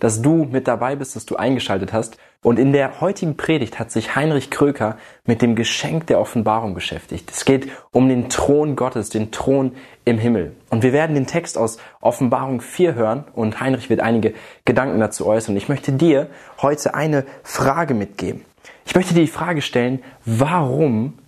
dass du mit dabei bist, dass du eingeschaltet hast. Und in der heutigen Predigt hat sich Heinrich Kröker mit dem Geschenk der Offenbarung beschäftigt. Es geht um den Thron Gottes, den Thron im Himmel. Und wir werden den Text aus Offenbarung 4 hören und Heinrich wird einige Gedanken dazu äußern. Ich möchte dir heute eine Frage mitgeben. Ich möchte dir die Frage stellen, warum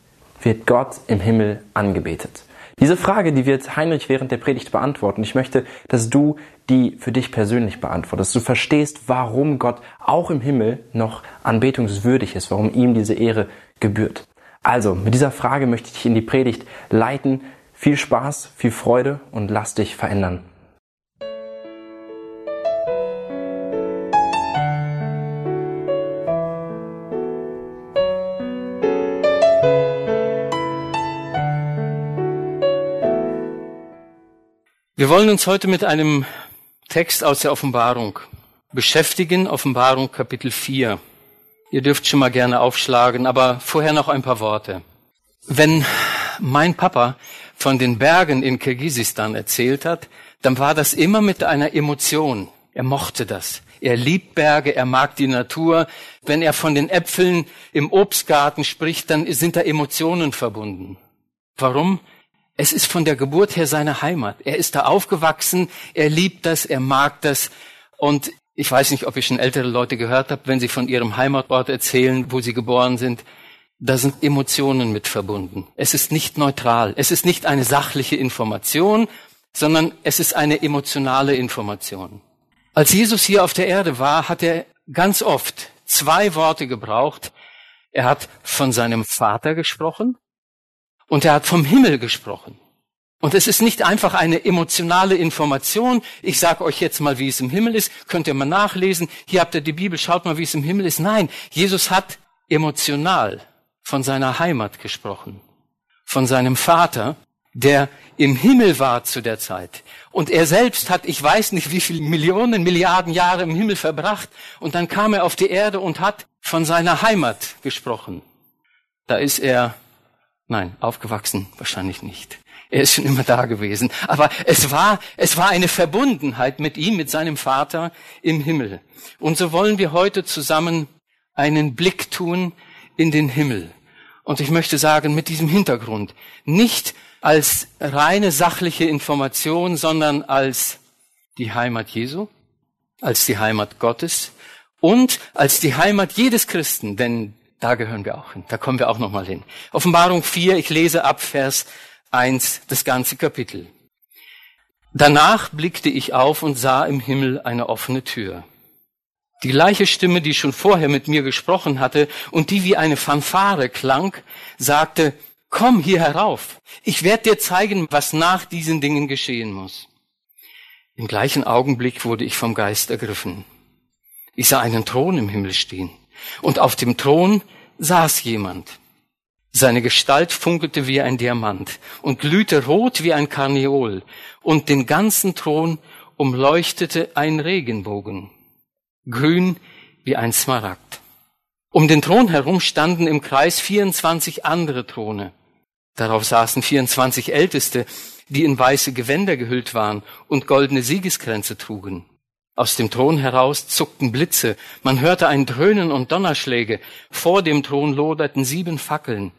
wird Gott im Himmel angebetet? Diese Frage, die wird Heinrich während der Predigt beantworten. Ich möchte, dass du die für dich persönlich beantwortest, dass du verstehst, warum Gott auch im Himmel noch anbetungswürdig ist, warum ihm diese Ehre gebührt. Also, mit dieser Frage möchte ich dich in die Predigt leiten. Viel Spaß, viel Freude und lass dich verändern. Wir wollen uns heute mit einem Text aus der Offenbarung beschäftigen, Offenbarung Kapitel 4. Ihr dürft schon mal gerne aufschlagen, aber vorher noch ein paar Worte. Wenn mein Papa von den Bergen in Kirgisistan erzählt hat, dann war das immer mit einer Emotion. Er mochte das. Er liebt Berge, er mag die Natur. Wenn er von den Äpfeln im Obstgarten spricht, dann sind da Emotionen verbunden. Warum? Es ist von der Geburt her seine Heimat. Er ist da aufgewachsen, er liebt das, er mag das. Und ich weiß nicht, ob ihr schon ältere Leute gehört habt, wenn sie von ihrem Heimatort erzählen, wo sie geboren sind. Da sind Emotionen mit verbunden. Es ist nicht neutral. Es ist nicht eine sachliche Information, sondern es ist eine emotionale Information. Als Jesus hier auf der Erde war, hat er ganz oft zwei Worte gebraucht. Er hat von seinem Vater gesprochen und er hat vom Himmel gesprochen. Und es ist nicht einfach eine emotionale Information. Ich sage euch jetzt mal, wie es im Himmel ist. Könnt ihr mal nachlesen. Hier habt ihr die Bibel. Schaut mal, wie es im Himmel ist. Nein, Jesus hat emotional von seiner Heimat gesprochen. Von seinem Vater, der im Himmel war zu der Zeit. Und er selbst hat, ich weiß nicht wie viele Millionen, Milliarden Jahre im Himmel verbracht. Und dann kam er auf die Erde und hat von seiner Heimat gesprochen. Da ist er Nein, aufgewachsen wahrscheinlich nicht. Er ist schon immer da gewesen. Aber es war, es war eine Verbundenheit mit ihm, mit seinem Vater im Himmel. Und so wollen wir heute zusammen einen Blick tun in den Himmel. Und ich möchte sagen, mit diesem Hintergrund, nicht als reine sachliche Information, sondern als die Heimat Jesu, als die Heimat Gottes und als die Heimat jedes Christen, denn da gehören wir auch hin. Da kommen wir auch nochmal hin. Offenbarung 4, ich lese ab Vers 1 das ganze Kapitel. Danach blickte ich auf und sah im Himmel eine offene Tür. Die gleiche Stimme, die schon vorher mit mir gesprochen hatte und die wie eine Fanfare klang, sagte, komm hier herauf. Ich werde dir zeigen, was nach diesen Dingen geschehen muss. Im gleichen Augenblick wurde ich vom Geist ergriffen. Ich sah einen Thron im Himmel stehen und auf dem Thron saß jemand. Seine Gestalt funkelte wie ein Diamant und glühte rot wie ein Karneol, und den ganzen Thron umleuchtete ein Regenbogen, grün wie ein Smaragd. Um den Thron herum standen im Kreis 24 andere Throne. Darauf saßen 24 Älteste, die in weiße Gewänder gehüllt waren und goldene Siegeskränze trugen. Aus dem Thron heraus zuckten Blitze, man hörte ein Dröhnen und Donnerschläge, vor dem Thron loderten sieben Fackeln,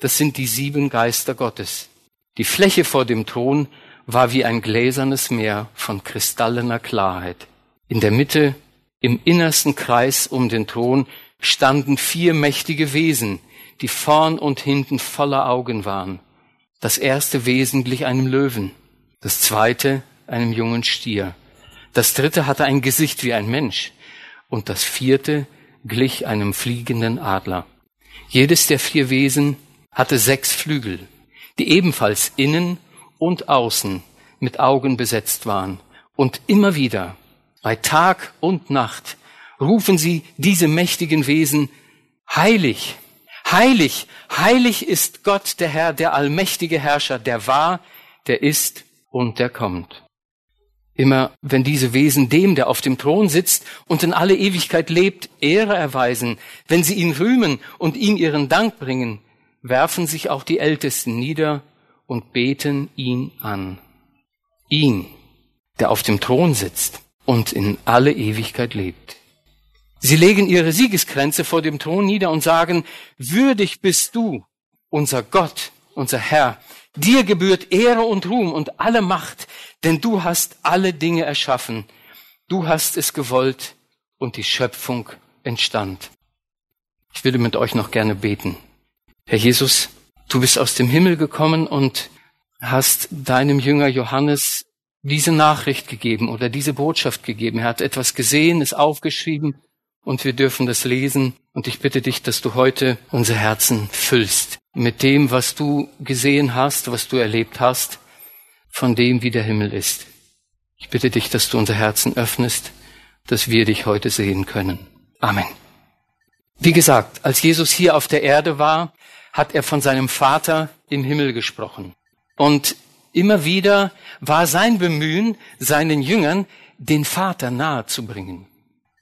das sind die sieben Geister Gottes. Die Fläche vor dem Thron war wie ein gläsernes Meer von kristallener Klarheit. In der Mitte, im innersten Kreis um den Thron, standen vier mächtige Wesen, die vorn und hinten voller Augen waren. Das erste Wesen glich einem Löwen, das zweite einem jungen Stier. Das dritte hatte ein Gesicht wie ein Mensch und das vierte glich einem fliegenden Adler. Jedes der vier Wesen hatte sechs Flügel, die ebenfalls innen und außen mit Augen besetzt waren. Und immer wieder, bei Tag und Nacht, rufen sie diese mächtigen Wesen heilig. Heilig, heilig ist Gott, der Herr, der allmächtige Herrscher, der war, der ist und der kommt. Immer wenn diese Wesen dem, der auf dem Thron sitzt und in alle Ewigkeit lebt, Ehre erweisen, wenn sie ihn rühmen und ihm ihren Dank bringen, werfen sich auch die Ältesten nieder und beten ihn an. Ihn, der auf dem Thron sitzt und in alle Ewigkeit lebt. Sie legen ihre Siegeskränze vor dem Thron nieder und sagen, würdig bist du, unser Gott, unser Herr. Dir gebührt Ehre und Ruhm und alle Macht, denn du hast alle Dinge erschaffen. Du hast es gewollt und die Schöpfung entstand. Ich würde mit euch noch gerne beten. Herr Jesus, du bist aus dem Himmel gekommen und hast deinem Jünger Johannes diese Nachricht gegeben oder diese Botschaft gegeben. Er hat etwas gesehen, ist aufgeschrieben und wir dürfen das lesen. Und ich bitte dich, dass du heute unser Herzen füllst mit dem, was du gesehen hast, was du erlebt hast, von dem, wie der Himmel ist. Ich bitte dich, dass du unser Herzen öffnest, dass wir dich heute sehen können. Amen. Wie gesagt, als Jesus hier auf der Erde war, hat er von seinem Vater im Himmel gesprochen. Und immer wieder war sein Bemühen, seinen Jüngern den Vater nahe zu bringen.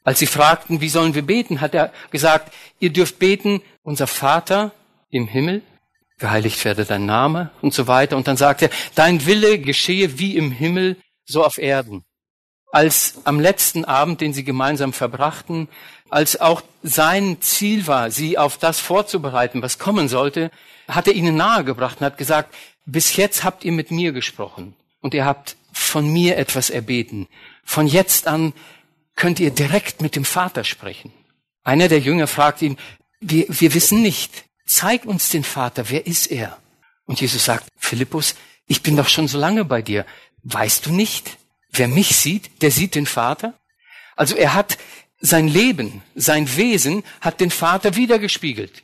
Als sie fragten, wie sollen wir beten, hat er gesagt, ihr dürft beten, unser Vater im Himmel, geheiligt werde dein Name und so weiter. Und dann sagt er, dein Wille geschehe wie im Himmel, so auf Erden. Als am letzten Abend, den sie gemeinsam verbrachten, als auch sein Ziel war, sie auf das vorzubereiten, was kommen sollte, hat er ihnen nahegebracht und hat gesagt, bis jetzt habt ihr mit mir gesprochen und ihr habt von mir etwas erbeten. Von jetzt an könnt ihr direkt mit dem Vater sprechen. Einer der Jünger fragt ihn, wir, wir wissen nicht, zeig uns den Vater, wer ist er? Und Jesus sagt, Philippus, ich bin doch schon so lange bei dir. Weißt du nicht, wer mich sieht, der sieht den Vater? Also er hat sein Leben, sein Wesen hat den Vater wiedergespiegelt.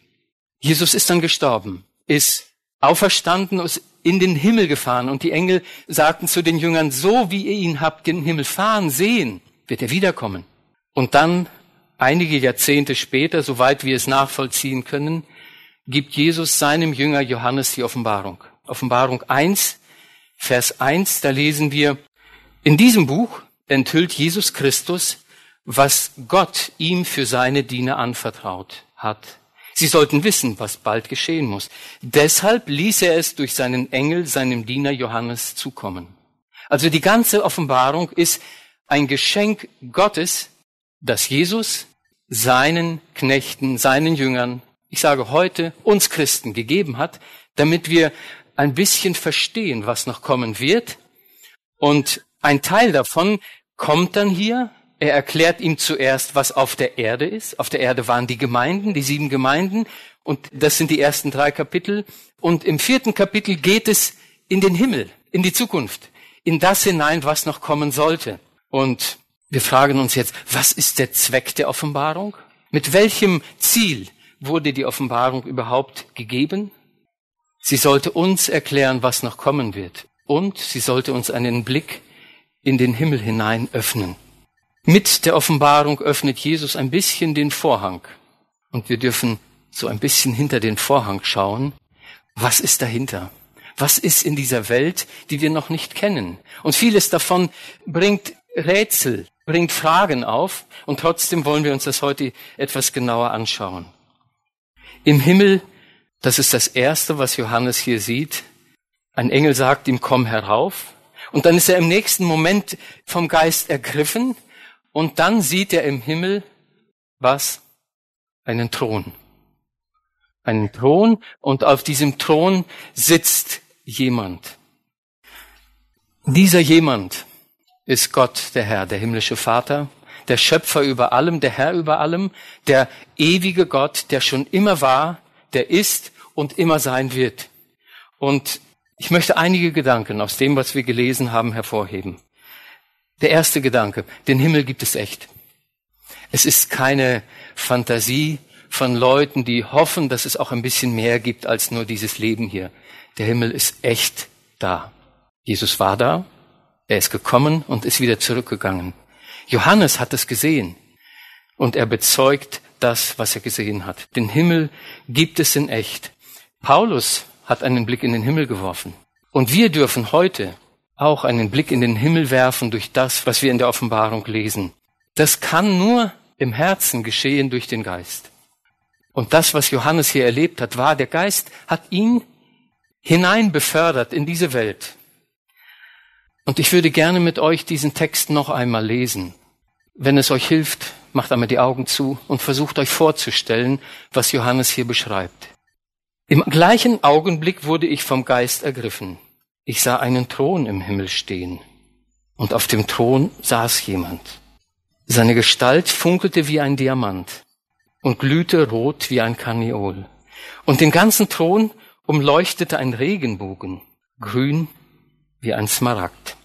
Jesus ist dann gestorben, ist auferstanden, ist in den Himmel gefahren und die Engel sagten zu den Jüngern, so wie ihr ihn habt den Himmel fahren sehen, wird er wiederkommen. Und dann, einige Jahrzehnte später, soweit wir es nachvollziehen können, gibt Jesus seinem Jünger Johannes die Offenbarung. Offenbarung 1, Vers 1, da lesen wir, in diesem Buch enthüllt Jesus Christus was Gott ihm für seine Diener anvertraut hat. Sie sollten wissen, was bald geschehen muss. Deshalb ließ er es durch seinen Engel seinem Diener Johannes zukommen. Also die ganze Offenbarung ist ein Geschenk Gottes, das Jesus seinen Knechten, seinen Jüngern, ich sage heute, uns Christen gegeben hat, damit wir ein bisschen verstehen, was noch kommen wird. Und ein Teil davon kommt dann hier er erklärt ihm zuerst, was auf der Erde ist. Auf der Erde waren die Gemeinden, die sieben Gemeinden. Und das sind die ersten drei Kapitel. Und im vierten Kapitel geht es in den Himmel, in die Zukunft, in das hinein, was noch kommen sollte. Und wir fragen uns jetzt, was ist der Zweck der Offenbarung? Mit welchem Ziel wurde die Offenbarung überhaupt gegeben? Sie sollte uns erklären, was noch kommen wird. Und sie sollte uns einen Blick in den Himmel hinein öffnen. Mit der Offenbarung öffnet Jesus ein bisschen den Vorhang. Und wir dürfen so ein bisschen hinter den Vorhang schauen. Was ist dahinter? Was ist in dieser Welt, die wir noch nicht kennen? Und vieles davon bringt Rätsel, bringt Fragen auf. Und trotzdem wollen wir uns das heute etwas genauer anschauen. Im Himmel, das ist das Erste, was Johannes hier sieht. Ein Engel sagt ihm, komm herauf. Und dann ist er im nächsten Moment vom Geist ergriffen und dann sieht er im Himmel was? Einen Thron. Einen Thron und auf diesem Thron sitzt jemand. Dieser jemand ist Gott, der Herr, der himmlische Vater, der Schöpfer über allem, der Herr über allem, der ewige Gott, der schon immer war, der ist und immer sein wird. Und ich möchte einige Gedanken aus dem, was wir gelesen haben, hervorheben. Der erste Gedanke, den Himmel gibt es echt. Es ist keine Fantasie von Leuten, die hoffen, dass es auch ein bisschen mehr gibt als nur dieses Leben hier. Der Himmel ist echt da. Jesus war da, er ist gekommen und ist wieder zurückgegangen. Johannes hat es gesehen. Und er bezeugt das, was er gesehen hat. Den Himmel gibt es in echt. Paulus hat einen Blick in den Himmel geworfen. Und wir dürfen heute auch einen Blick in den Himmel werfen durch das, was wir in der Offenbarung lesen. Das kann nur im Herzen geschehen durch den Geist. Und das, was Johannes hier erlebt hat, war, der Geist hat ihn hinein befördert in diese Welt. Und ich würde gerne mit euch diesen Text noch einmal lesen. Wenn es euch hilft, macht einmal die Augen zu und versucht euch vorzustellen, was Johannes hier beschreibt. Im gleichen Augenblick wurde ich vom Geist ergriffen. Ich sah einen Thron im Himmel stehen. Und auf dem Thron saß jemand. Seine Gestalt funkelte wie ein Diamant und glühte rot wie ein Karneol. Und den ganzen Thron umleuchtete ein Regenbogen, grün wie ein Smaragd.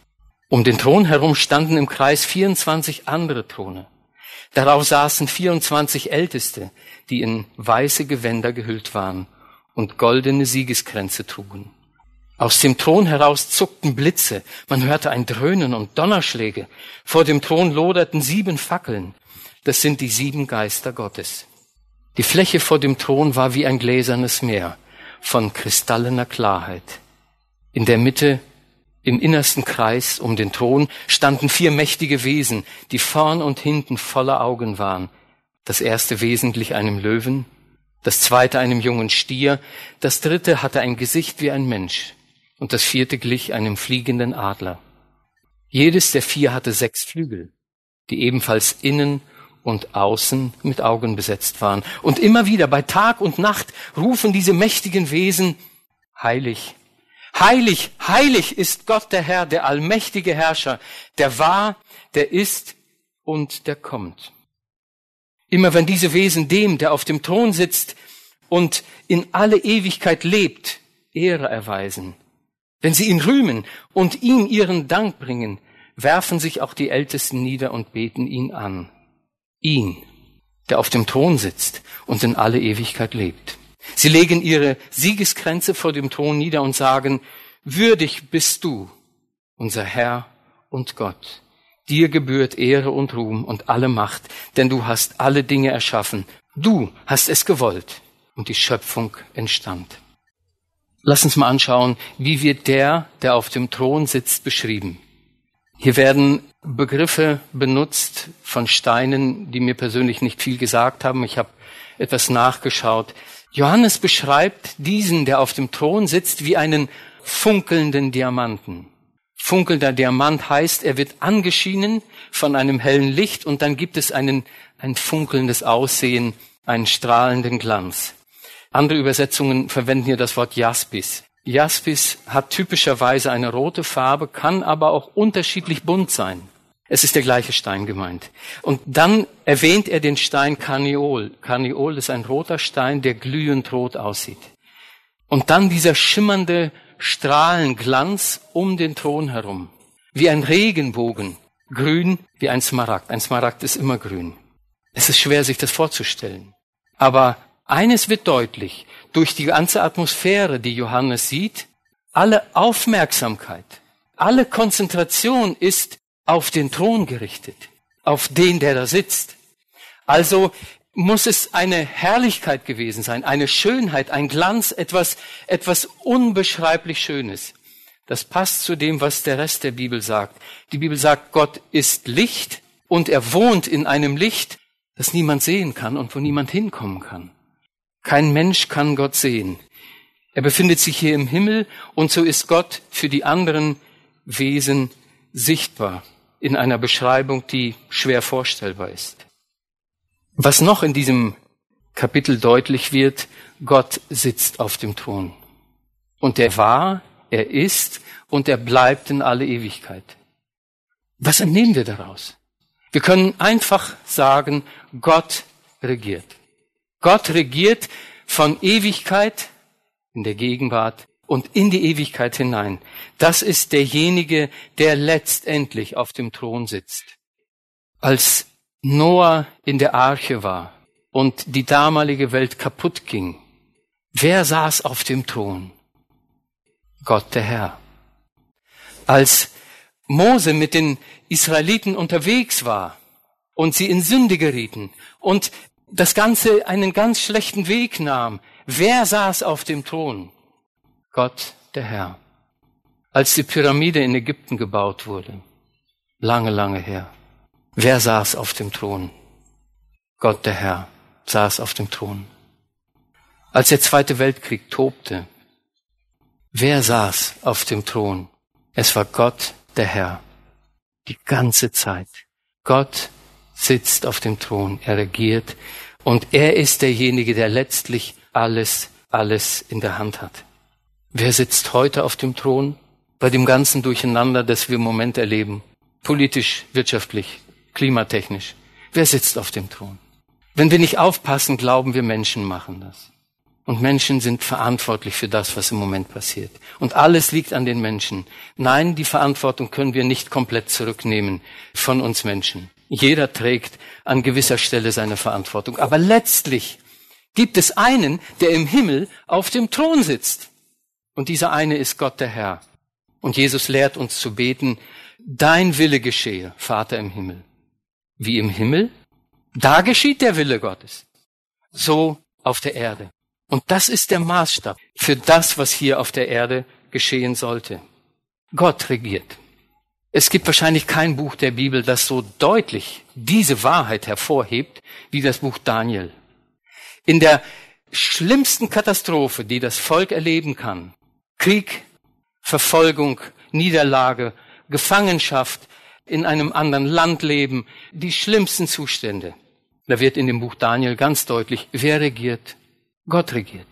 Um den Thron herum standen im Kreis 24 andere Throne. Darauf saßen 24 Älteste, die in weiße Gewänder gehüllt waren und goldene Siegeskränze trugen. Aus dem Thron heraus zuckten Blitze, man hörte ein Dröhnen und Donnerschläge. Vor dem Thron loderten sieben Fackeln, das sind die sieben Geister Gottes. Die Fläche vor dem Thron war wie ein gläsernes Meer von kristallener Klarheit. In der Mitte im innersten Kreis um den Thron standen vier mächtige Wesen, die vorn und hinten voller Augen waren. Das erste wesentlich einem Löwen, das zweite einem jungen Stier, das dritte hatte ein Gesicht wie ein Mensch und das vierte glich einem fliegenden Adler. Jedes der vier hatte sechs Flügel, die ebenfalls innen und außen mit Augen besetzt waren. Und immer wieder bei Tag und Nacht rufen diese mächtigen Wesen, heilig, Heilig, heilig ist Gott der Herr, der allmächtige Herrscher, der war, der ist und der kommt. Immer wenn diese Wesen dem, der auf dem Thron sitzt und in alle Ewigkeit lebt, Ehre erweisen, wenn sie ihn rühmen und ihm ihren Dank bringen, werfen sich auch die Ältesten nieder und beten ihn an. Ihn, der auf dem Thron sitzt und in alle Ewigkeit lebt. Sie legen ihre Siegeskränze vor dem Thron nieder und sagen, würdig bist du, unser Herr und Gott. Dir gebührt Ehre und Ruhm und alle Macht, denn du hast alle Dinge erschaffen. Du hast es gewollt und die Schöpfung entstand. Lass uns mal anschauen, wie wird der, der auf dem Thron sitzt, beschrieben. Hier werden Begriffe benutzt von Steinen, die mir persönlich nicht viel gesagt haben. Ich habe etwas nachgeschaut. Johannes beschreibt diesen, der auf dem Thron sitzt, wie einen funkelnden Diamanten. Funkelnder Diamant heißt, er wird angeschienen von einem hellen Licht und dann gibt es einen, ein funkelndes Aussehen, einen strahlenden Glanz. Andere Übersetzungen verwenden hier das Wort Jaspis. Jaspis hat typischerweise eine rote Farbe, kann aber auch unterschiedlich bunt sein. Es ist der gleiche Stein gemeint. Und dann erwähnt er den Stein Karneol. Karneol ist ein roter Stein, der glühend rot aussieht. Und dann dieser schimmernde Strahlenglanz um den Thron herum. Wie ein Regenbogen. Grün wie ein Smaragd. Ein Smaragd ist immer grün. Es ist schwer, sich das vorzustellen. Aber eines wird deutlich. Durch die ganze Atmosphäre, die Johannes sieht, alle Aufmerksamkeit, alle Konzentration ist auf den Thron gerichtet, auf den, der da sitzt. Also muss es eine Herrlichkeit gewesen sein, eine Schönheit, ein Glanz, etwas, etwas unbeschreiblich Schönes. Das passt zu dem, was der Rest der Bibel sagt. Die Bibel sagt, Gott ist Licht und er wohnt in einem Licht, das niemand sehen kann und wo niemand hinkommen kann. Kein Mensch kann Gott sehen. Er befindet sich hier im Himmel und so ist Gott für die anderen Wesen sichtbar in einer Beschreibung, die schwer vorstellbar ist. Was noch in diesem Kapitel deutlich wird, Gott sitzt auf dem Thron. Und er war, er ist und er bleibt in alle Ewigkeit. Was entnehmen wir daraus? Wir können einfach sagen, Gott regiert. Gott regiert von Ewigkeit in der Gegenwart und in die Ewigkeit hinein. Das ist derjenige, der letztendlich auf dem Thron sitzt. Als Noah in der Arche war und die damalige Welt kaputt ging, wer saß auf dem Thron? Gott der Herr. Als Mose mit den Israeliten unterwegs war und sie in Sünde gerieten und das Ganze einen ganz schlechten Weg nahm. Wer saß auf dem Thron? Gott, der Herr. Als die Pyramide in Ägypten gebaut wurde, lange, lange her, wer saß auf dem Thron? Gott, der Herr, saß auf dem Thron. Als der Zweite Weltkrieg tobte, wer saß auf dem Thron? Es war Gott, der Herr. Die ganze Zeit. Gott sitzt auf dem Thron, er regiert und er ist derjenige, der letztlich alles, alles in der Hand hat. Wer sitzt heute auf dem Thron? Bei dem ganzen Durcheinander, das wir im Moment erleben. Politisch, wirtschaftlich, klimatechnisch. Wer sitzt auf dem Thron? Wenn wir nicht aufpassen, glauben wir, Menschen machen das. Und Menschen sind verantwortlich für das, was im Moment passiert. Und alles liegt an den Menschen. Nein, die Verantwortung können wir nicht komplett zurücknehmen von uns Menschen. Jeder trägt an gewisser Stelle seine Verantwortung. Aber letztlich gibt es einen, der im Himmel auf dem Thron sitzt. Und dieser eine ist Gott der Herr. Und Jesus lehrt uns zu beten, dein Wille geschehe, Vater im Himmel. Wie im Himmel? Da geschieht der Wille Gottes. So auf der Erde. Und das ist der Maßstab für das, was hier auf der Erde geschehen sollte. Gott regiert. Es gibt wahrscheinlich kein Buch der Bibel, das so deutlich diese Wahrheit hervorhebt wie das Buch Daniel. In der schlimmsten Katastrophe, die das Volk erleben kann, Krieg, Verfolgung, Niederlage, Gefangenschaft, in einem anderen Land leben, die schlimmsten Zustände. Da wird in dem Buch Daniel ganz deutlich, wer regiert? Gott regiert.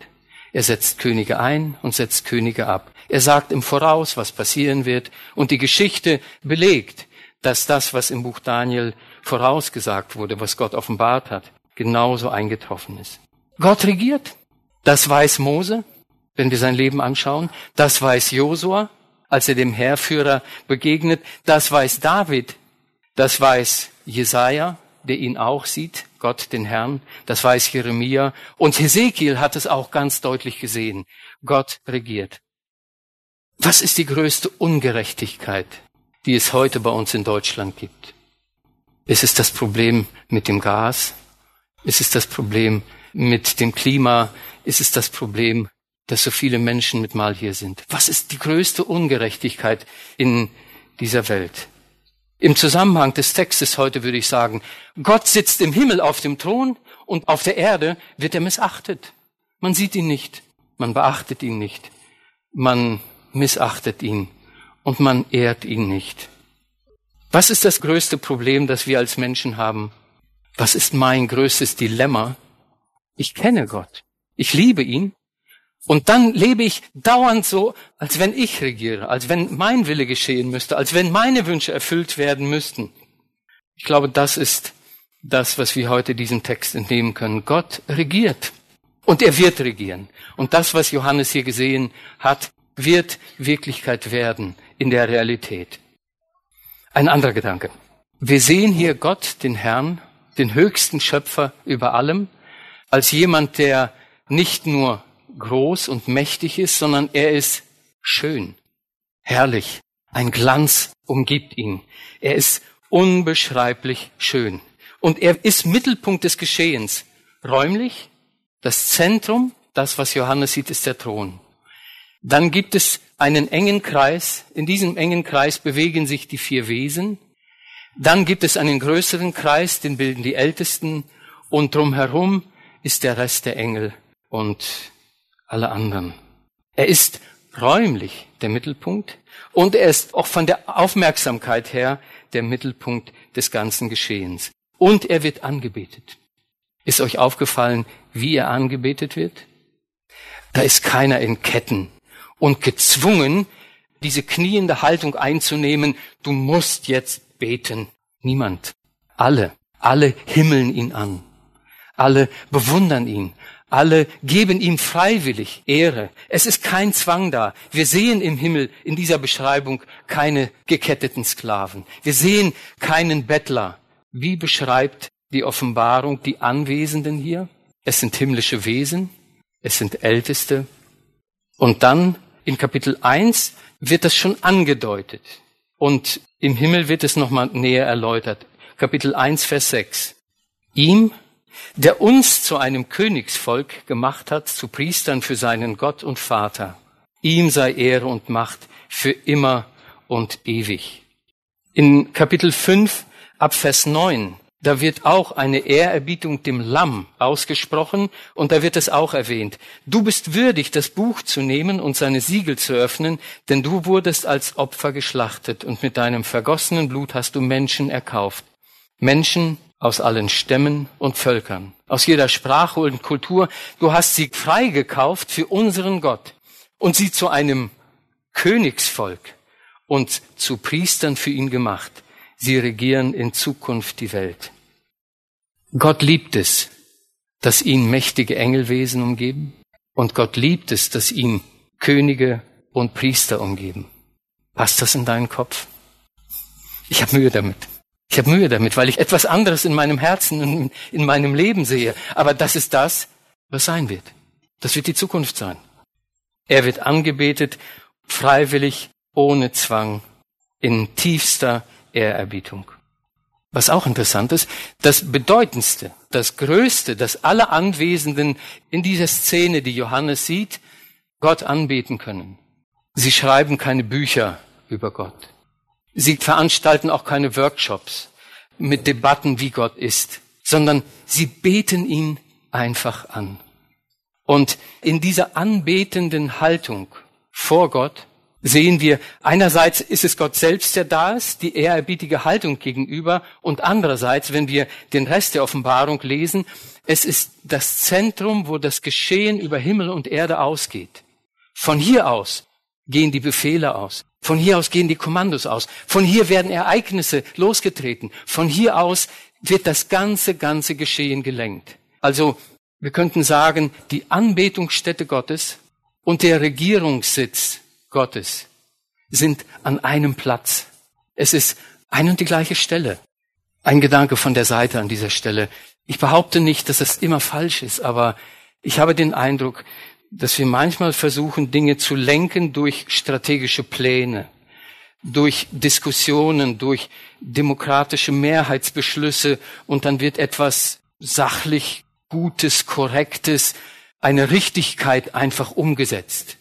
Er setzt Könige ein und setzt Könige ab. Er sagt im Voraus, was passieren wird. Und die Geschichte belegt, dass das, was im Buch Daniel vorausgesagt wurde, was Gott offenbart hat, genauso eingetroffen ist. Gott regiert. Das weiß Mose, wenn wir sein Leben anschauen. Das weiß Josua, als er dem Heerführer begegnet. Das weiß David. Das weiß Jesaja, der ihn auch sieht, Gott den Herrn, das weiß Jeremia und Hesekiel hat es auch ganz deutlich gesehen. Gott regiert. Was ist die größte Ungerechtigkeit, die es heute bei uns in Deutschland gibt? Ist es das Problem mit dem Gas? Ist es das Problem mit dem Klima? Ist es das Problem, dass so viele Menschen mit Mal hier sind? Was ist die größte Ungerechtigkeit in dieser Welt? Im Zusammenhang des Textes heute würde ich sagen, Gott sitzt im Himmel auf dem Thron und auf der Erde wird er missachtet. Man sieht ihn nicht, man beachtet ihn nicht, man missachtet ihn und man ehrt ihn nicht. Was ist das größte Problem, das wir als Menschen haben? Was ist mein größtes Dilemma? Ich kenne Gott. Ich liebe ihn. Und dann lebe ich dauernd so, als wenn ich regiere, als wenn mein Wille geschehen müsste, als wenn meine Wünsche erfüllt werden müssten. Ich glaube, das ist das, was wir heute diesem Text entnehmen können. Gott regiert. Und er wird regieren. Und das, was Johannes hier gesehen hat, wird Wirklichkeit werden in der Realität. Ein anderer Gedanke. Wir sehen hier Gott, den Herrn, den höchsten Schöpfer über allem, als jemand, der nicht nur groß und mächtig ist, sondern er ist schön, herrlich. Ein Glanz umgibt ihn. Er ist unbeschreiblich schön. Und er ist Mittelpunkt des Geschehens. Räumlich, das Zentrum, das, was Johannes sieht, ist der Thron. Dann gibt es einen engen Kreis. In diesem engen Kreis bewegen sich die vier Wesen. Dann gibt es einen größeren Kreis, den bilden die Ältesten. Und drumherum ist der Rest der Engel und alle anderen. Er ist räumlich der Mittelpunkt und er ist auch von der Aufmerksamkeit her der Mittelpunkt des ganzen Geschehens. Und er wird angebetet. Ist euch aufgefallen, wie er angebetet wird? Da ist keiner in Ketten und gezwungen, diese kniende Haltung einzunehmen, du musst jetzt beten. Niemand. Alle, alle himmeln ihn an. Alle bewundern ihn. Alle geben ihm freiwillig Ehre. Es ist kein Zwang da. Wir sehen im Himmel in dieser Beschreibung keine geketteten Sklaven. Wir sehen keinen Bettler. Wie beschreibt die Offenbarung die Anwesenden hier? Es sind himmlische Wesen. Es sind Älteste. Und dann in Kapitel 1 wird das schon angedeutet. Und im Himmel wird es nochmal näher erläutert. Kapitel 1, Vers 6. Ihm, der uns zu einem Königsvolk gemacht hat, zu Priestern für seinen Gott und Vater. Ihm sei Ehre und Macht für immer und ewig. In Kapitel 5 ab Vers 9, da wird auch eine Ehrerbietung dem Lamm ausgesprochen und da wird es auch erwähnt. Du bist würdig, das Buch zu nehmen und seine Siegel zu öffnen, denn du wurdest als Opfer geschlachtet und mit deinem vergossenen Blut hast du Menschen erkauft. Menschen, aus allen Stämmen und Völkern, aus jeder Sprache und Kultur. Du hast sie freigekauft für unseren Gott und sie zu einem Königsvolk und zu Priestern für ihn gemacht. Sie regieren in Zukunft die Welt. Gott liebt es, dass ihn mächtige Engelwesen umgeben und Gott liebt es, dass ihn Könige und Priester umgeben. Passt das in deinen Kopf? Ich habe Mühe damit. Ich habe Mühe damit, weil ich etwas anderes in meinem Herzen, in, in meinem Leben sehe. Aber das ist das, was sein wird. Das wird die Zukunft sein. Er wird angebetet, freiwillig, ohne Zwang, in tiefster Ehrerbietung. Was auch interessant ist, das Bedeutendste, das Größte, das alle Anwesenden in dieser Szene, die Johannes sieht, Gott anbeten können. Sie schreiben keine Bücher über Gott. Sie veranstalten auch keine Workshops mit Debatten, wie Gott ist, sondern sie beten ihn einfach an. Und in dieser anbetenden Haltung vor Gott sehen wir, einerseits ist es Gott selbst, der da ist, die ehrerbietige Haltung gegenüber, und andererseits, wenn wir den Rest der Offenbarung lesen, es ist das Zentrum, wo das Geschehen über Himmel und Erde ausgeht. Von hier aus gehen die Befehle aus. Von hier aus gehen die Kommandos aus. Von hier werden Ereignisse losgetreten. Von hier aus wird das ganze, ganze Geschehen gelenkt. Also, wir könnten sagen, die Anbetungsstätte Gottes und der Regierungssitz Gottes sind an einem Platz. Es ist ein und die gleiche Stelle. Ein Gedanke von der Seite an dieser Stelle. Ich behaupte nicht, dass es immer falsch ist, aber ich habe den Eindruck, dass wir manchmal versuchen, Dinge zu lenken durch strategische Pläne, durch Diskussionen, durch demokratische Mehrheitsbeschlüsse und dann wird etwas sachlich Gutes, Korrektes, eine Richtigkeit einfach umgesetzt.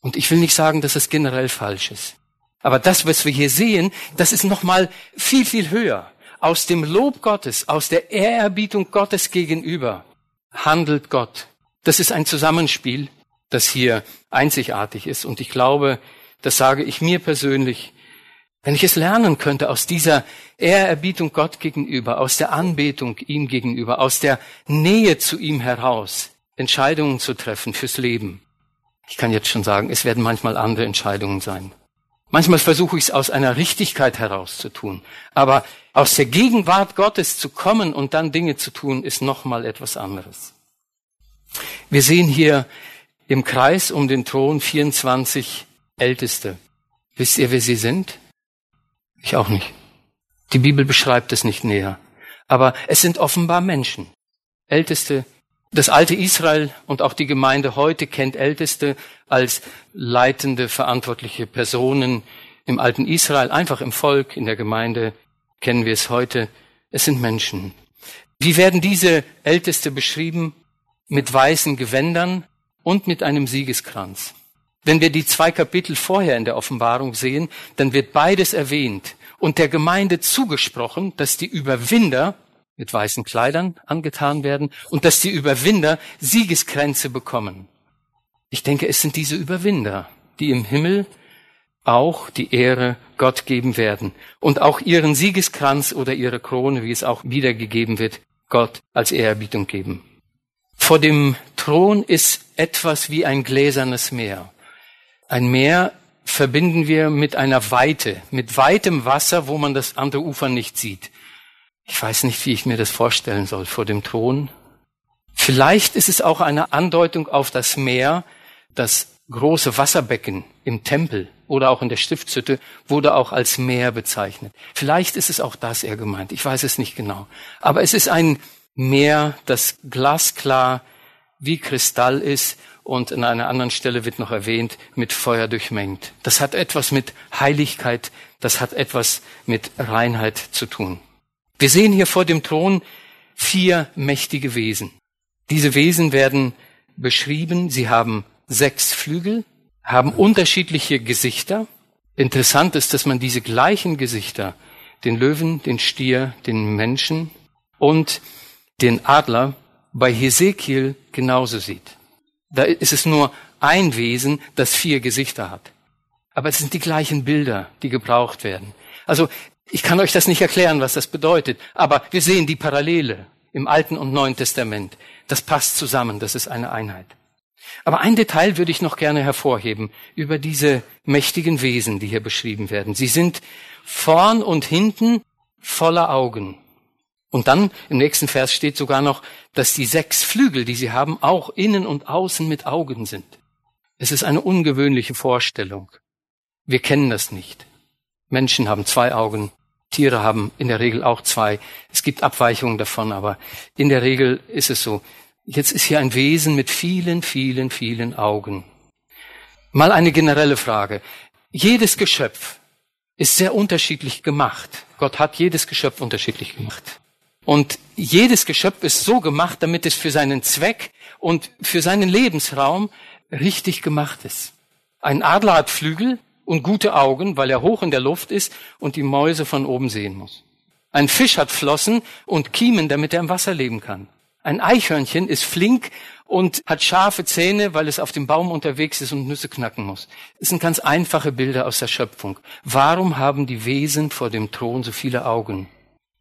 Und ich will nicht sagen, dass es generell falsch ist. Aber das, was wir hier sehen, das ist nochmal viel, viel höher. Aus dem Lob Gottes, aus der Ehrerbietung Gottes gegenüber handelt Gott. Das ist ein Zusammenspiel das hier einzigartig ist. Und ich glaube, das sage ich mir persönlich, wenn ich es lernen könnte aus dieser Ehrerbietung Gott gegenüber, aus der Anbetung ihm gegenüber, aus der Nähe zu ihm heraus, Entscheidungen zu treffen fürs Leben. Ich kann jetzt schon sagen, es werden manchmal andere Entscheidungen sein. Manchmal versuche ich es aus einer Richtigkeit heraus zu tun. Aber aus der Gegenwart Gottes zu kommen und dann Dinge zu tun, ist nochmal etwas anderes. Wir sehen hier im Kreis um den Thron 24 Älteste. Wisst ihr, wer sie sind? Ich auch nicht. Die Bibel beschreibt es nicht näher. Aber es sind offenbar Menschen. Älteste. Das alte Israel und auch die Gemeinde heute kennt Älteste als leitende, verantwortliche Personen im alten Israel, einfach im Volk, in der Gemeinde kennen wir es heute. Es sind Menschen. Wie werden diese Älteste beschrieben? Mit weißen Gewändern, und mit einem Siegeskranz. Wenn wir die zwei Kapitel vorher in der Offenbarung sehen, dann wird beides erwähnt und der Gemeinde zugesprochen, dass die Überwinder mit weißen Kleidern angetan werden und dass die Überwinder Siegeskränze bekommen. Ich denke, es sind diese Überwinder, die im Himmel auch die Ehre Gott geben werden und auch ihren Siegeskranz oder ihre Krone, wie es auch wiedergegeben wird, Gott als Ehrerbietung geben. Vor dem Thron ist etwas wie ein gläsernes Meer. Ein Meer verbinden wir mit einer Weite, mit weitem Wasser, wo man das andere Ufer nicht sieht. Ich weiß nicht, wie ich mir das vorstellen soll vor dem Thron. Vielleicht ist es auch eine Andeutung auf das Meer, das große Wasserbecken im Tempel oder auch in der Stiftshütte wurde auch als Meer bezeichnet. Vielleicht ist es auch das eher gemeint. Ich weiß es nicht genau. Aber es ist ein Meer, das glasklar wie Kristall ist und an einer anderen Stelle wird noch erwähnt, mit Feuer durchmengt. Das hat etwas mit Heiligkeit, das hat etwas mit Reinheit zu tun. Wir sehen hier vor dem Thron vier mächtige Wesen. Diese Wesen werden beschrieben, sie haben sechs Flügel, haben unterschiedliche Gesichter. Interessant ist, dass man diese gleichen Gesichter, den Löwen, den Stier, den Menschen und den Adler bei Hesekiel genauso sieht. Da ist es nur ein Wesen, das vier Gesichter hat. Aber es sind die gleichen Bilder, die gebraucht werden. Also ich kann euch das nicht erklären, was das bedeutet, aber wir sehen die Parallele im Alten und Neuen Testament. Das passt zusammen, das ist eine Einheit. Aber ein Detail würde ich noch gerne hervorheben über diese mächtigen Wesen, die hier beschrieben werden. Sie sind vorn und hinten voller Augen. Und dann im nächsten Vers steht sogar noch, dass die sechs Flügel, die sie haben, auch innen und außen mit Augen sind. Es ist eine ungewöhnliche Vorstellung. Wir kennen das nicht. Menschen haben zwei Augen, Tiere haben in der Regel auch zwei. Es gibt Abweichungen davon, aber in der Regel ist es so. Jetzt ist hier ein Wesen mit vielen, vielen, vielen Augen. Mal eine generelle Frage. Jedes Geschöpf ist sehr unterschiedlich gemacht. Gott hat jedes Geschöpf unterschiedlich gemacht. Und jedes Geschöpf ist so gemacht, damit es für seinen Zweck und für seinen Lebensraum richtig gemacht ist. Ein Adler hat Flügel und gute Augen, weil er hoch in der Luft ist und die Mäuse von oben sehen muss. Ein Fisch hat Flossen und Kiemen, damit er im Wasser leben kann. Ein Eichhörnchen ist flink und hat scharfe Zähne, weil es auf dem Baum unterwegs ist und Nüsse knacken muss. Das sind ganz einfache Bilder aus der Schöpfung. Warum haben die Wesen vor dem Thron so viele Augen?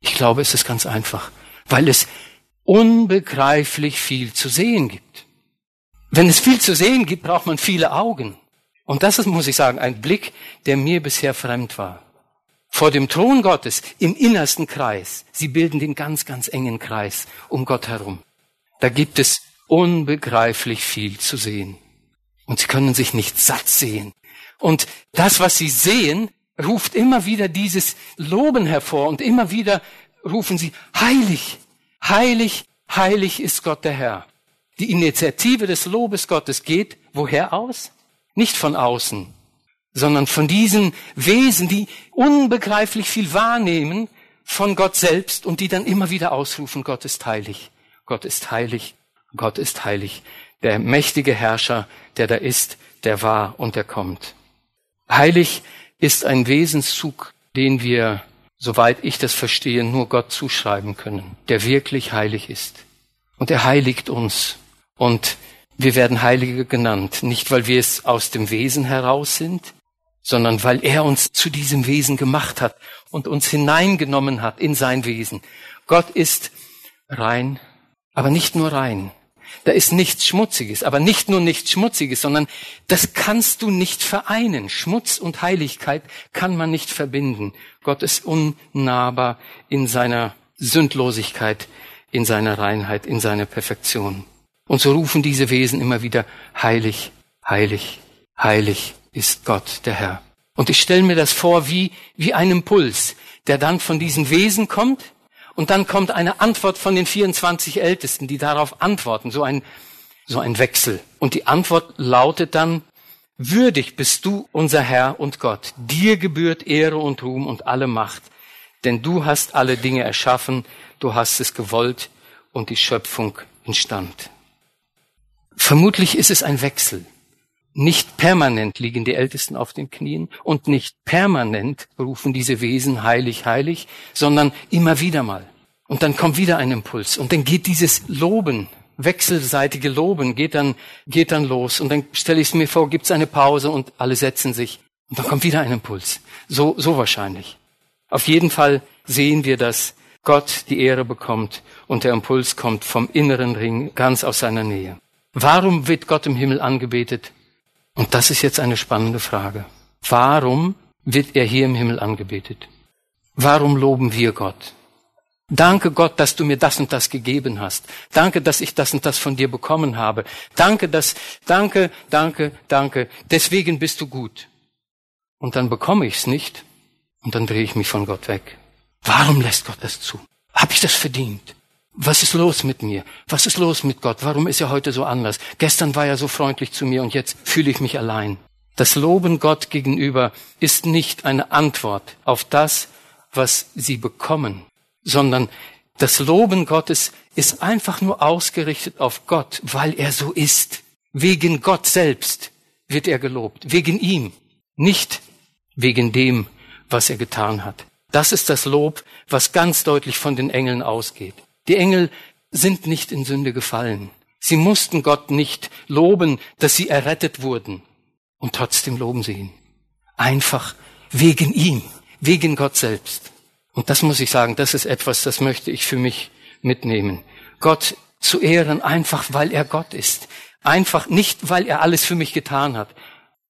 Ich glaube, es ist ganz einfach, weil es unbegreiflich viel zu sehen gibt. Wenn es viel zu sehen gibt, braucht man viele Augen. Und das ist, muss ich sagen, ein Blick, der mir bisher fremd war vor dem Thron Gottes im innersten Kreis. Sie bilden den ganz, ganz engen Kreis um Gott herum. Da gibt es unbegreiflich viel zu sehen. Und sie können sich nicht satt sehen. Und das, was sie sehen, ruft immer wieder dieses Loben hervor und immer wieder rufen sie, heilig, heilig, heilig ist Gott der Herr. Die Initiative des Lobes Gottes geht woher aus? Nicht von außen, sondern von diesen Wesen, die unbegreiflich viel wahrnehmen von Gott selbst und die dann immer wieder ausrufen, Gott ist heilig, Gott ist heilig, Gott ist heilig, der mächtige Herrscher, der da ist, der war und der kommt. Heilig ist ein Wesenszug, den wir, soweit ich das verstehe, nur Gott zuschreiben können, der wirklich heilig ist. Und er heiligt uns. Und wir werden Heilige genannt, nicht weil wir es aus dem Wesen heraus sind, sondern weil er uns zu diesem Wesen gemacht hat und uns hineingenommen hat in sein Wesen. Gott ist rein, aber nicht nur rein. Da ist nichts Schmutziges, aber nicht nur nichts Schmutziges, sondern das kannst du nicht vereinen. Schmutz und Heiligkeit kann man nicht verbinden. Gott ist unnahbar in seiner Sündlosigkeit, in seiner Reinheit, in seiner Perfektion. Und so rufen diese Wesen immer wieder heilig, heilig, heilig ist Gott, der Herr. Und ich stelle mir das vor wie, wie ein Impuls, der dann von diesen Wesen kommt und dann kommt eine Antwort von den 24 Ältesten, die darauf antworten, so ein, so ein Wechsel. Und die Antwort lautet dann, würdig bist du unser Herr und Gott. Dir gebührt Ehre und Ruhm und alle Macht. Denn du hast alle Dinge erschaffen, du hast es gewollt und die Schöpfung instand. Vermutlich ist es ein Wechsel. Nicht permanent liegen die Ältesten auf den Knien und nicht permanent rufen diese Wesen heilig, heilig, sondern immer wieder mal. Und dann kommt wieder ein Impuls und dann geht dieses Loben, wechselseitige Loben, geht dann, geht dann los und dann stelle ich es mir vor, gibt es eine Pause und alle setzen sich und dann kommt wieder ein Impuls. So, so wahrscheinlich. Auf jeden Fall sehen wir, dass Gott die Ehre bekommt und der Impuls kommt vom inneren Ring ganz aus seiner Nähe. Warum wird Gott im Himmel angebetet? Und das ist jetzt eine spannende Frage. Warum wird er hier im Himmel angebetet? Warum loben wir Gott? Danke Gott, dass du mir das und das gegeben hast. Danke, dass ich das und das von dir bekommen habe. Danke, dass, danke, danke, danke. Deswegen bist du gut. Und dann bekomme ich es nicht und dann drehe ich mich von Gott weg. Warum lässt Gott das zu? Hab ich das verdient? Was ist los mit mir? Was ist los mit Gott? Warum ist er heute so anders? Gestern war er so freundlich zu mir und jetzt fühle ich mich allein. Das Loben Gott gegenüber ist nicht eine Antwort auf das, was sie bekommen, sondern das Loben Gottes ist einfach nur ausgerichtet auf Gott, weil er so ist. Wegen Gott selbst wird er gelobt. Wegen ihm. Nicht wegen dem, was er getan hat. Das ist das Lob, was ganz deutlich von den Engeln ausgeht. Die Engel sind nicht in Sünde gefallen. Sie mussten Gott nicht loben, dass sie errettet wurden. Und trotzdem loben sie ihn. Einfach wegen ihm, wegen Gott selbst. Und das muss ich sagen, das ist etwas, das möchte ich für mich mitnehmen. Gott zu ehren, einfach weil er Gott ist. Einfach nicht, weil er alles für mich getan hat.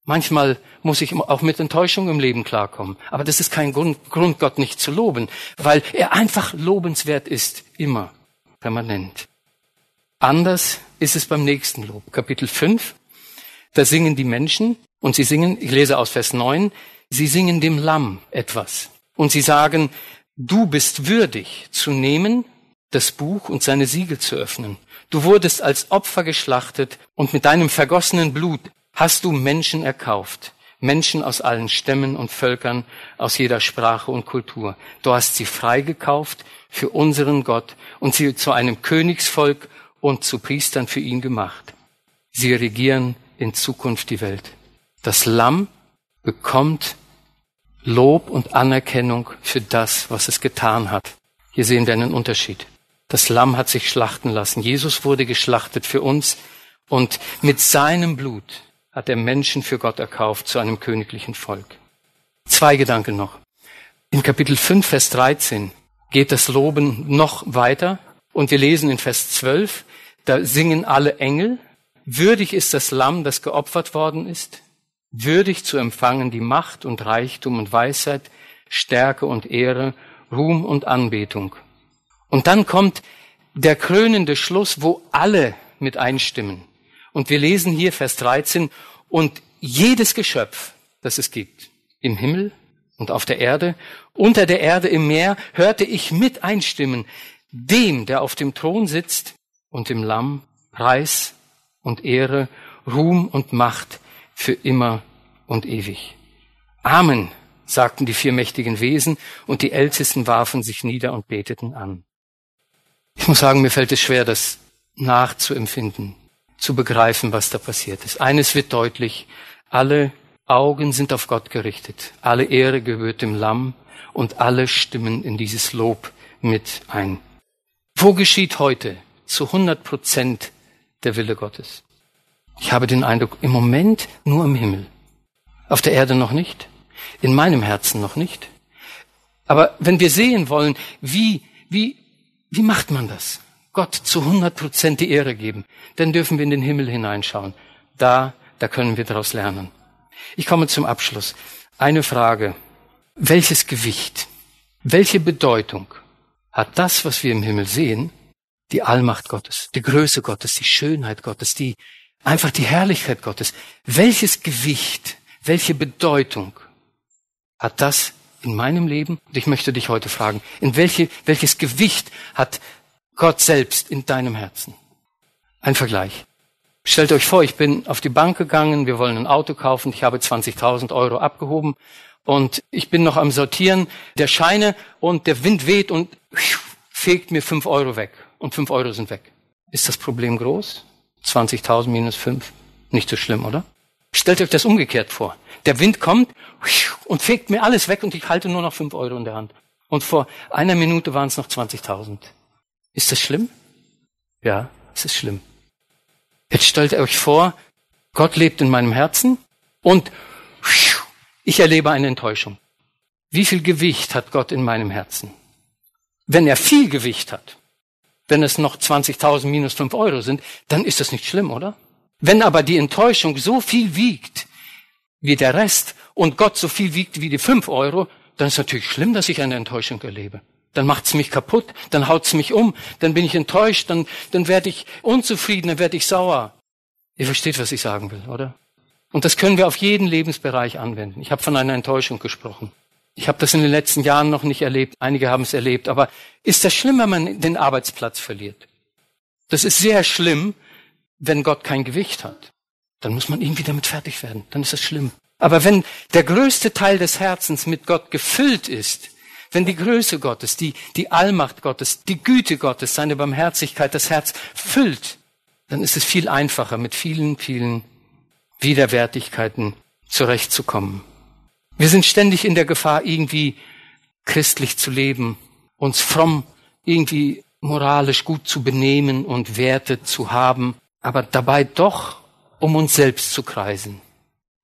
Manchmal muss ich auch mit Enttäuschung im Leben klarkommen. Aber das ist kein Grund, Grund, Gott nicht zu loben, weil er einfach lobenswert ist, immer, permanent. Anders ist es beim nächsten Lob. Kapitel 5, da singen die Menschen und sie singen, ich lese aus Vers 9, sie singen dem Lamm etwas. Und sie sagen, du bist würdig zu nehmen das Buch und seine Siegel zu öffnen. Du wurdest als Opfer geschlachtet und mit deinem vergossenen Blut hast du Menschen erkauft. Menschen aus allen Stämmen und Völkern, aus jeder Sprache und Kultur. Du hast sie freigekauft für unseren Gott und sie zu einem Königsvolk und zu Priestern für ihn gemacht. Sie regieren in Zukunft die Welt. Das Lamm bekommt Lob und Anerkennung für das, was es getan hat. Hier sehen wir einen Unterschied. Das Lamm hat sich schlachten lassen. Jesus wurde geschlachtet für uns und mit seinem Blut hat er Menschen für Gott erkauft zu einem königlichen Volk. Zwei Gedanken noch. In Kapitel 5, Vers 13 geht das Loben noch weiter und wir lesen in Vers 12, da singen alle Engel, würdig ist das Lamm, das geopfert worden ist, würdig zu empfangen die Macht und Reichtum und Weisheit, Stärke und Ehre, Ruhm und Anbetung. Und dann kommt der krönende Schluss, wo alle mit einstimmen. Und wir lesen hier Vers 13, und jedes Geschöpf, das es gibt, im Himmel und auf der Erde, unter der Erde im Meer, hörte ich mit einstimmen, dem, der auf dem Thron sitzt und im Lamm, Preis und Ehre, Ruhm und Macht für immer und ewig. Amen, sagten die vier mächtigen Wesen, und die Ältesten warfen sich nieder und beteten an. Ich muss sagen, mir fällt es schwer, das nachzuempfinden, zu begreifen, was da passiert ist. Eines wird deutlich, alle Augen sind auf Gott gerichtet, alle Ehre gehört dem Lamm und alle stimmen in dieses Lob mit ein. Wo geschieht heute zu 100 Prozent der Wille Gottes? Ich habe den Eindruck, im Moment nur im Himmel. Auf der Erde noch nicht, in meinem Herzen noch nicht. Aber wenn wir sehen wollen, wie, wie, wie macht man das? Gott zu 100 Prozent die Ehre geben, dann dürfen wir in den Himmel hineinschauen. Da, da können wir daraus lernen. Ich komme zum Abschluss. Eine Frage. Welches Gewicht, welche Bedeutung hat das, was wir im Himmel sehen, die Allmacht Gottes, die Größe Gottes, die Schönheit Gottes, die einfach die Herrlichkeit Gottes. Welches Gewicht, welche Bedeutung hat das in meinem Leben? Und ich möchte dich heute fragen, in welche, welches Gewicht hat Gott selbst in deinem Herzen? Ein Vergleich. Stellt euch vor, ich bin auf die Bank gegangen, wir wollen ein Auto kaufen, ich habe 20.000 Euro abgehoben und ich bin noch am Sortieren der Scheine und der Wind weht und fegt mir fünf Euro weg und fünf Euro sind weg. Ist das Problem groß? 20.000 minus fünf, nicht so schlimm, oder? Stellt euch das umgekehrt vor. Der Wind kommt und fegt mir alles weg und ich halte nur noch fünf Euro in der Hand. Und vor einer Minute waren es noch 20.000. Ist das schlimm? Ja, es ist schlimm. Jetzt stellt euch vor, Gott lebt in meinem Herzen und ich erlebe eine Enttäuschung. Wie viel Gewicht hat Gott in meinem Herzen? Wenn er viel Gewicht hat, wenn es noch 20.000 minus 5 Euro sind, dann ist das nicht schlimm, oder? Wenn aber die Enttäuschung so viel wiegt wie der Rest und Gott so viel wiegt wie die 5 Euro, dann ist es natürlich schlimm, dass ich eine Enttäuschung erlebe. Dann macht's mich kaputt, dann haut's mich um, dann bin ich enttäuscht, dann, dann werde ich unzufrieden, dann werde ich sauer. Ihr versteht, was ich sagen will, oder? Und das können wir auf jeden Lebensbereich anwenden. Ich habe von einer Enttäuschung gesprochen. Ich habe das in den letzten Jahren noch nicht erlebt. Einige haben es erlebt. Aber ist das schlimm, wenn man den Arbeitsplatz verliert? Das ist sehr schlimm, wenn Gott kein Gewicht hat. Dann muss man irgendwie damit fertig werden. Dann ist das schlimm. Aber wenn der größte Teil des Herzens mit Gott gefüllt ist, Wenn die Größe Gottes, die, die Allmacht Gottes, die Güte Gottes, seine Barmherzigkeit das Herz füllt, dann ist es viel einfacher, mit vielen, vielen Widerwärtigkeiten zurechtzukommen. Wir sind ständig in der Gefahr, irgendwie christlich zu leben, uns fromm irgendwie moralisch gut zu benehmen und Werte zu haben, aber dabei doch um uns selbst zu kreisen,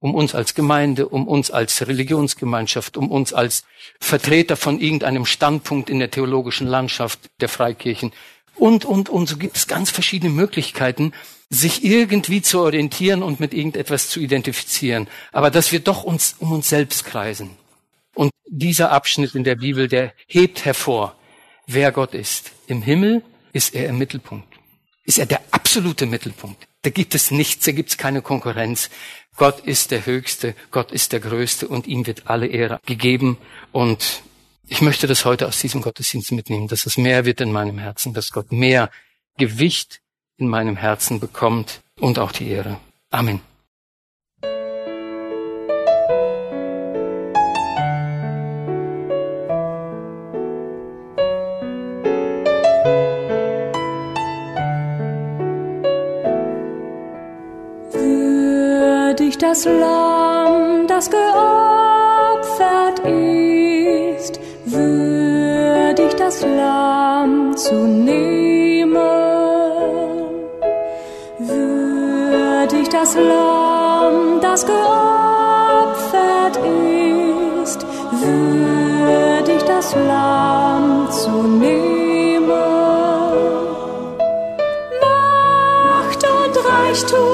um uns als Gemeinde, um uns als Religionsgemeinschaft, um uns als Vertreter von irgendeinem Standpunkt in der theologischen Landschaft der Freikirchen und, und, und. So gibt es ganz verschiedene Möglichkeiten, sich irgendwie zu orientieren und mit irgendetwas zu identifizieren, aber dass wir doch uns um uns selbst kreisen. Und dieser Abschnitt in der Bibel, der hebt hervor, wer Gott ist. Im Himmel ist er im Mittelpunkt. Ist er der absolute Mittelpunkt. Da gibt es nichts, da gibt es keine Konkurrenz. Gott ist der Höchste, Gott ist der Größte und ihm wird alle Ehre gegeben. Und ich möchte das heute aus diesem Gottesdienst mitnehmen, dass es mehr wird in meinem Herzen, dass Gott mehr Gewicht in meinem Herzen bekommt und auch die Ehre. Amen. Das Lamm, das geopfert ist, würdig das Lamm zu nehmen, würdig das Lamm, das geopfert ist, würdig das Lamm zu nehmen. Macht und Reichtum,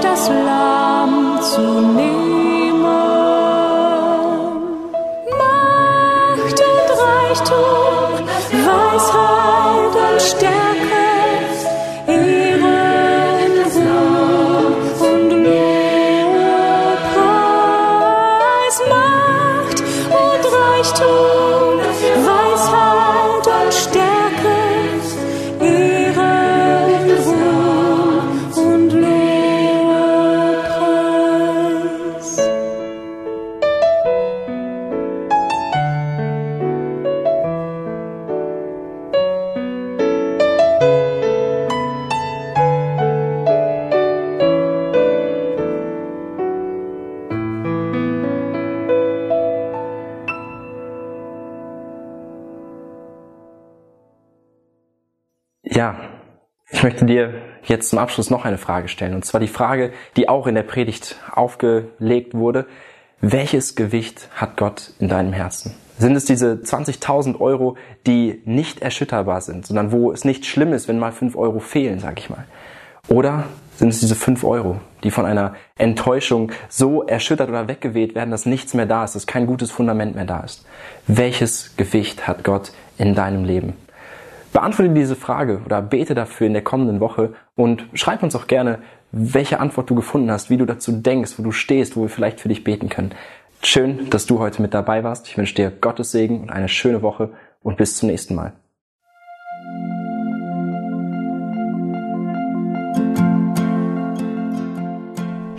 das Lamm zu nehmen. Jetzt zum Abschluss noch eine Frage stellen. Und zwar die Frage, die auch in der Predigt aufgelegt wurde. Welches Gewicht hat Gott in deinem Herzen? Sind es diese 20.000 Euro, die nicht erschütterbar sind, sondern wo es nicht schlimm ist, wenn mal 5 Euro fehlen, sag ich mal? Oder sind es diese fünf Euro, die von einer Enttäuschung so erschüttert oder weggeweht werden, dass nichts mehr da ist, dass kein gutes Fundament mehr da ist? Welches Gewicht hat Gott in deinem Leben? Beantworte diese Frage oder bete dafür in der kommenden Woche und schreib uns auch gerne, welche Antwort du gefunden hast, wie du dazu denkst, wo du stehst, wo wir vielleicht für dich beten können. Schön, dass du heute mit dabei warst. Ich wünsche dir Gottes Segen und eine schöne Woche und bis zum nächsten Mal.